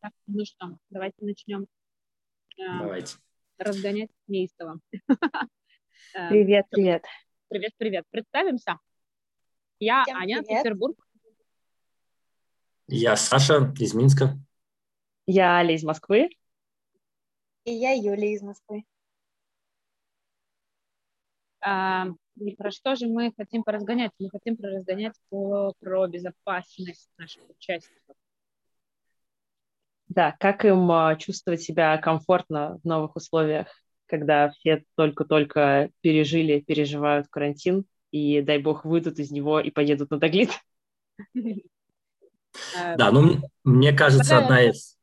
Так, ну что, давайте начнем э, Давайте. разгонять неистово. Э, Привет, привет. Привет, привет. Представимся. Я Всем Аня, привет. Петербург. Я Саша из Минска. Я Аля из Москвы. И я Юлия из Москвы. А, и про что же мы хотим поразгонять? Мы хотим поразгонять по, про безопасность наших участников. Да, как им а, чувствовать себя комфортно в новых условиях, когда все только-только пережили, переживают карантин, и, дай бог, выйдут из него и поедут на Таглит. Э, Да, ну мне кажется, одна из,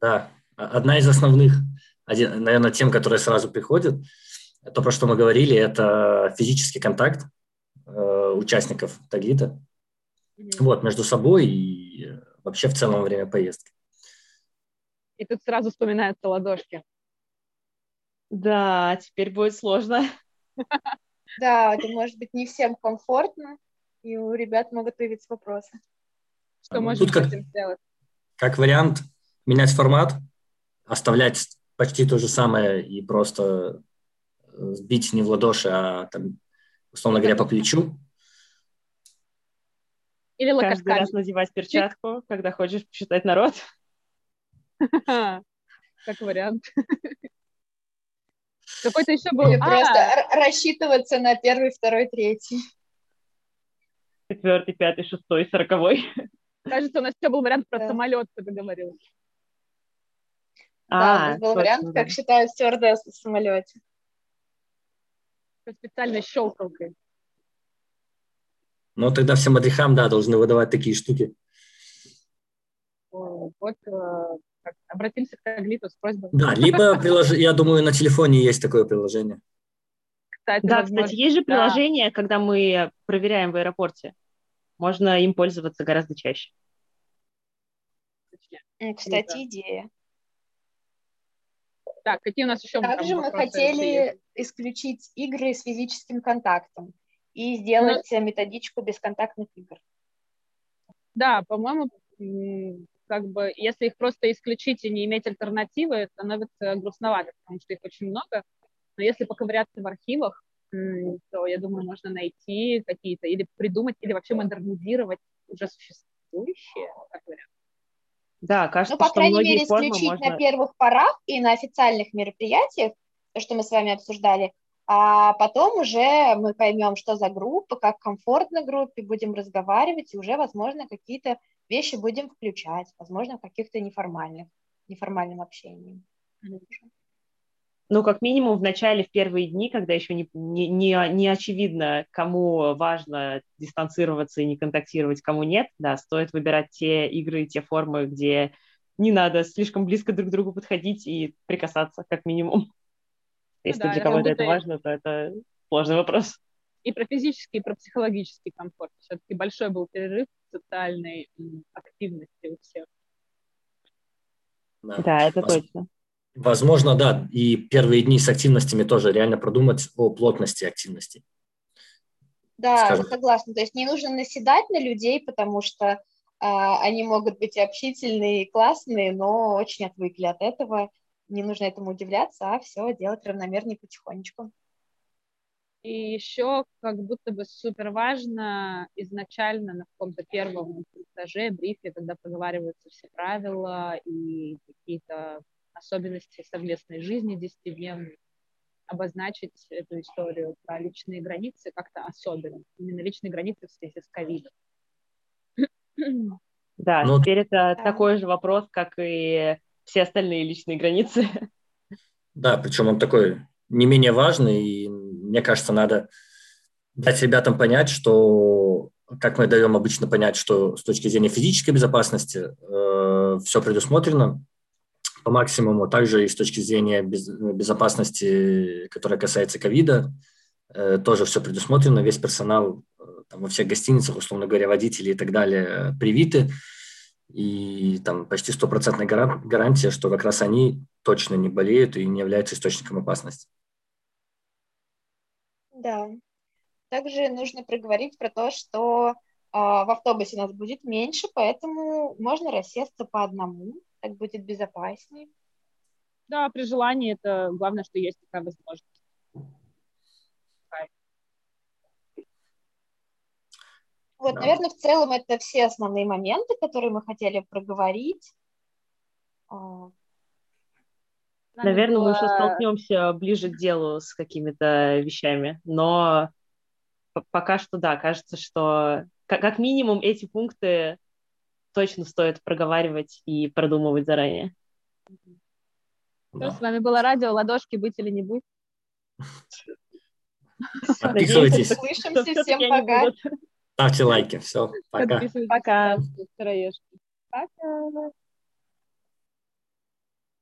да, а- одна из основных, один, наверное, тем, которые сразу приходят, то, про что мы говорили, это физический контакт э, участников Таглита, мгм. вот, между собой и э, вообще в целом во время поездки. И тут сразу вспоминаются ладошки. Да, теперь будет сложно. Да, это может быть не всем комфортно, и у ребят могут появиться вопросы. Что А, ну, можно как- этим сделать? Как вариант, менять формат, оставлять почти то же самое и просто э, бить не в ладоши, а, там, условно говоря, по плечу. Или Каждый локотками. раз надевать перчатку, когда хочешь посчитать народ. Как вариант. Какой-то еще был... А, просто рассчитываться на первый, второй, третий. Четвертый, пятый, шестой, сороковой. кажется, у нас еще был вариант про самолет, ты договорилась. да, у А, нас был вариант, как считают стюардессы в самолете. Со специальной щелкалкой. Но тогда всем мадрихам, да, должны выдавать такие штуки. Вот э, обратимся к Таглиту с просьбой. Да, либо прилож... я думаю, на телефоне есть такое приложение. Кстати, Да, возможно, кстати, есть же да. приложение, когда мы проверяем в аэропорте. Можно им пользоваться гораздо чаще. Кстати, идея. Так, какие у нас еще Также мы хотели есть? исключить игры с физическим контактом и сделать э, методичку бесконтактных игр. Да, по-моему, как бы, если их просто исключить и не иметь альтернативы, становится грустновато, потому что их очень много. Но если поковыряться в архивах, то, я думаю, можно найти какие-то, или придумать, или вообще модернизировать уже существующие, как вариант. Да, кажется, Ну, по что крайней многие мере, исключить можно... на первых порах и на официальных мероприятиях, то, что мы с вами обсуждали, а потом уже мы поймем, что за группа, как комфортно группе, будем разговаривать, и уже, возможно, какие-то вещи будем включать, возможно, в каких-то неформальных, неформальном общении. Ну, как минимум, в начале, в первые дни, когда еще не, не, не, не очевидно, кому важно дистанцироваться и не контактировать, кому нет, да, стоит выбирать те игры, те формы, где не надо слишком близко друг к другу подходить и прикасаться, как минимум. Если Ну да, для это кого-то это важно, то это сложный вопрос. И про физический, и про психологический комфорт. Все-таки большой был перерыв в социальной активности у всех. Да. Да, это точно. Возможно, да, и первые дни с активностями тоже реально продумать о плотности активности. Да, Скажем. согласна. То есть не нужно наседать на людей, потому что а, они могут быть общительные, и классные, но очень отвыкли от этого. Не нужно этому удивляться, а все делать равномерно и потихонечку. И еще как будто бы супер важно изначально на каком-то первом этаже, брифе, когда проговариваются все правила и какие-то особенности совместной жизни десятидневной, обозначить эту историю про личные границы как-то особенно. Именно личные границы в связи с ковидом. Да, Ну, теперь это Да. такой же вопрос, как и все остальные личные границы. Да, причем он такой не менее важный, и мне кажется, надо дать ребятам понять, что, как мы даем обычно понять, что с точки зрения физической безопасности все предусмотрено по максимуму, также и с точки зрения без- безопасности, которая касается ковида, э, тоже все предусмотрено, весь персонал э, там, во всех гостиницах, условно говоря, водители и так далее, э, привиты, и там почти стопроцентная гаран- гарантия, что как раз они точно не болеют и не являются источником опасности. Да. Также нужно проговорить про то, что а, в автобусе нас будет меньше, поэтому можно рассесться по одному, так будет безопаснее. Да, при желании это главное, что есть такая возможность. Вот, да. наверное, в целом это все основные моменты, которые мы хотели проговорить. А, наверное, было... мы еще столкнемся ближе к делу с какими-то вещами, но пока что да, кажется, что как минимум эти пункты точно стоит проговаривать и продумывать заранее. Да. С вами было радио «Ладошки быть или не быть». Подписывайтесь. Услышимся, всем пока. Ставьте лайки, все, пока. Пока. Пока.